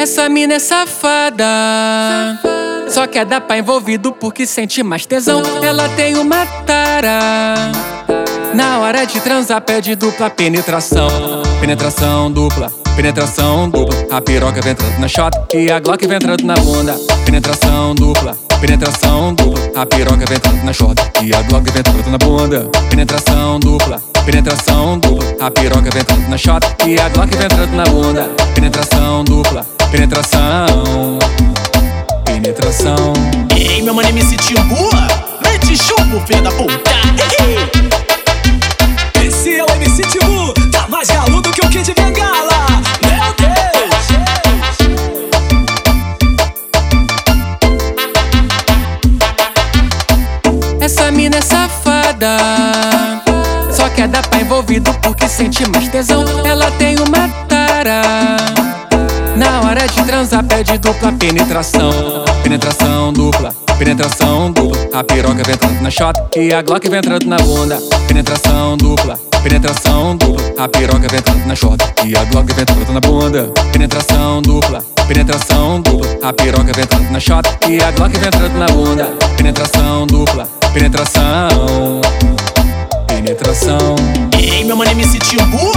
Essa mina é safada. Só quer dar pra envolvido porque sente mais tesão. Ela tem uma tara. Na hora de transar, pede dupla penetração. Penetração dupla, penetração dupla. A piroca vem entrando na shot e a Glock vem entrando na bunda. Penetração dupla, penetração dupla. A piroca vem entrando na shot e a Glock vem entrando na bunda. Penetração dupla, penetração dupla. A piroca vem entrando na shot e a Glock vem entrando na bunda. Penetração dupla, Penetração. Ei, meu mano MC Timbu, mete chupo, filho da puta. Esse é o MC Timbu, tá mais galudo que o Kid Bengala. Meu Deus! Essa mina é safada. Só quer dar pra envolvido porque sente mais tesão. Ela tem uma tara. Na hora de transar, pede dupla penetração. Penetração dupla, penetração dupla. A piroca vem entrando na shot e a Glock vem entrando na bunda. Penetração dupla, penetração dupla. A piroca vem entrando na shot e a Glock vem entrando na bunda. Penetração dupla, penetração dupla. A piroca vem entrando na shot e a Glock vem entrando na bunda. Penetração dupla, penetração. Penetração. Ei, meu mano MC Timbu, mete